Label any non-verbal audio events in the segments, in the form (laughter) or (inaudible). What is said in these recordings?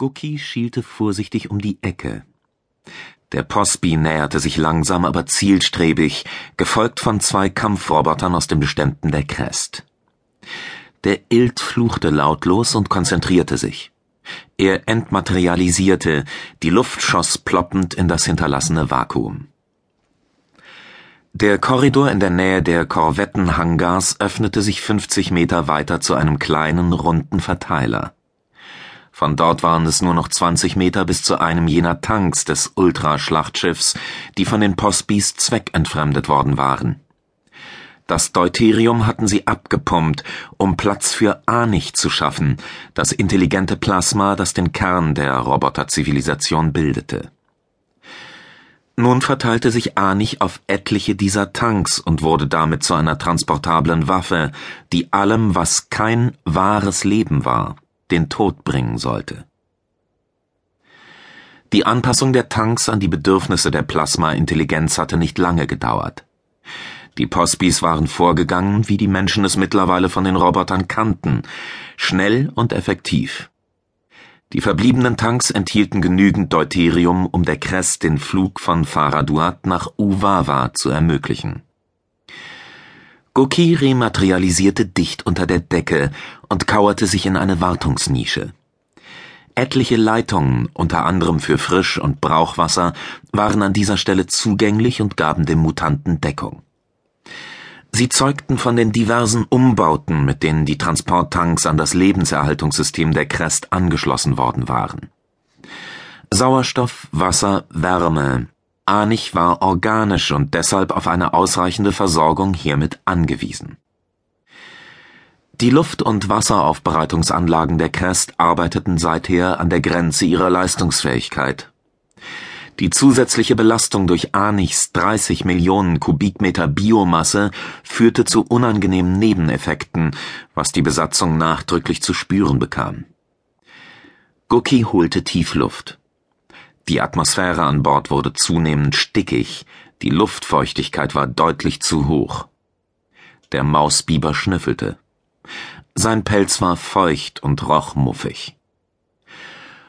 Gucki schielte vorsichtig um die Ecke. Der Posby näherte sich langsam, aber zielstrebig, gefolgt von zwei Kampfrobotern aus den Beständen der Crest. Der Ilt fluchte lautlos und konzentrierte sich. Er entmaterialisierte, die Luft schoss ploppend in das hinterlassene Vakuum. Der Korridor in der Nähe der Korvettenhangars öffnete sich 50 Meter weiter zu einem kleinen, runden Verteiler. Von dort waren es nur noch 20 Meter bis zu einem jener Tanks des Ultraschlachtschiffs, die von den Postbys zweckentfremdet worden waren. Das Deuterium hatten sie abgepumpt, um Platz für Anich zu schaffen, das intelligente Plasma, das den Kern der Roboterzivilisation bildete. Nun verteilte sich Anich auf etliche dieser Tanks und wurde damit zu einer transportablen Waffe, die allem, was kein wahres Leben war, den Tod bringen sollte. Die Anpassung der Tanks an die Bedürfnisse der Plasma-Intelligenz hatte nicht lange gedauert. Die Posbys waren vorgegangen, wie die Menschen es mittlerweile von den Robotern kannten, schnell und effektiv. Die verbliebenen Tanks enthielten genügend Deuterium, um der Crest den Flug von Faraduat nach Uwawa zu ermöglichen. Goki rematerialisierte dicht unter der Decke und kauerte sich in eine Wartungsnische. Etliche Leitungen, unter anderem für Frisch- und Brauchwasser, waren an dieser Stelle zugänglich und gaben dem Mutanten Deckung. Sie zeugten von den diversen Umbauten, mit denen die Transporttanks an das Lebenserhaltungssystem der Crest angeschlossen worden waren. Sauerstoff, Wasser, Wärme, Anich war organisch und deshalb auf eine ausreichende Versorgung hiermit angewiesen. Die Luft- und Wasseraufbereitungsanlagen der Crest arbeiteten seither an der Grenze ihrer Leistungsfähigkeit. Die zusätzliche Belastung durch Anichs 30 Millionen Kubikmeter Biomasse führte zu unangenehmen Nebeneffekten, was die Besatzung nachdrücklich zu spüren bekam. Gucki holte Tiefluft. Die Atmosphäre an Bord wurde zunehmend stickig, die Luftfeuchtigkeit war deutlich zu hoch. Der Mausbiber schnüffelte. Sein Pelz war feucht und roch muffig.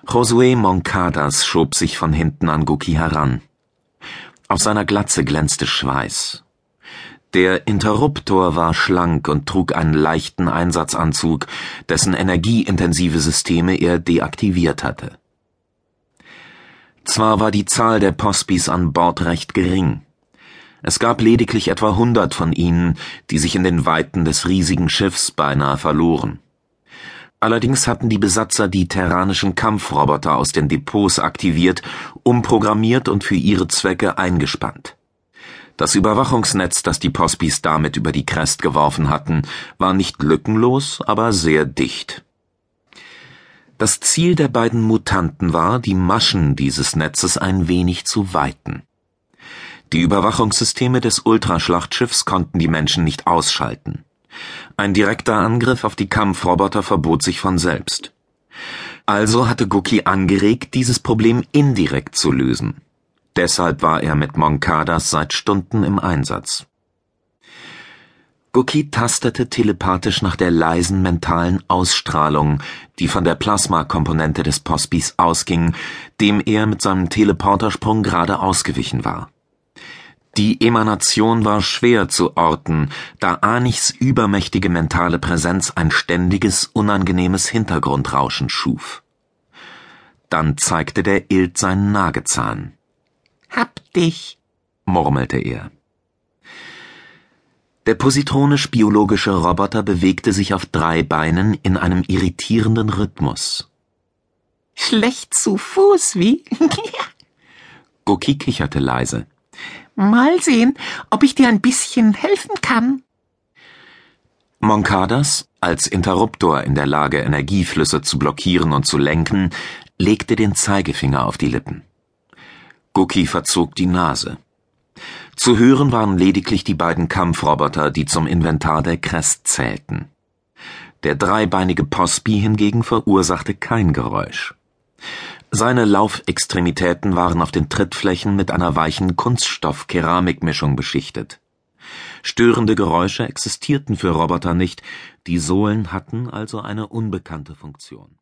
Josué Moncadas schob sich von hinten an Guki heran. Auf seiner Glatze glänzte Schweiß. Der Interruptor war schlank und trug einen leichten Einsatzanzug, dessen energieintensive Systeme er deaktiviert hatte. Zwar war die Zahl der Postbys an Bord recht gering. Es gab lediglich etwa hundert von ihnen, die sich in den Weiten des riesigen Schiffs beinahe verloren. Allerdings hatten die Besatzer die terranischen Kampfroboter aus den Depots aktiviert, umprogrammiert und für ihre Zwecke eingespannt. Das Überwachungsnetz, das die Postbys damit über die Crest geworfen hatten, war nicht lückenlos, aber sehr dicht. Das Ziel der beiden Mutanten war, die Maschen dieses Netzes ein wenig zu weiten. Die Überwachungssysteme des Ultraschlachtschiffs konnten die Menschen nicht ausschalten. Ein direkter Angriff auf die Kampfroboter verbot sich von selbst. Also hatte Guki angeregt, dieses Problem indirekt zu lösen. Deshalb war er mit Moncadas seit Stunden im Einsatz. Guki tastete telepathisch nach der leisen mentalen Ausstrahlung, die von der Plasmakomponente des Postbys ausging, dem er mit seinem Teleportersprung gerade ausgewichen war. Die Emanation war schwer zu orten, da Anichs übermächtige mentale Präsenz ein ständiges, unangenehmes Hintergrundrauschen schuf. Dann zeigte der Ilt seinen Nagezahn. Hab dich, murmelte er. Der positronisch-biologische Roboter bewegte sich auf drei Beinen in einem irritierenden Rhythmus. Schlecht zu Fuß, wie? (laughs) Guki kicherte leise. Mal sehen, ob ich dir ein bisschen helfen kann. Moncadas, als Interruptor in der Lage, Energieflüsse zu blockieren und zu lenken, legte den Zeigefinger auf die Lippen. Guki verzog die Nase. Zu hören waren lediglich die beiden Kampfroboter, die zum Inventar der Crest zählten. Der dreibeinige Posby hingegen verursachte kein Geräusch. Seine Laufextremitäten waren auf den Trittflächen mit einer weichen Kunststoff-Keramikmischung beschichtet. Störende Geräusche existierten für Roboter nicht, die Sohlen hatten also eine unbekannte Funktion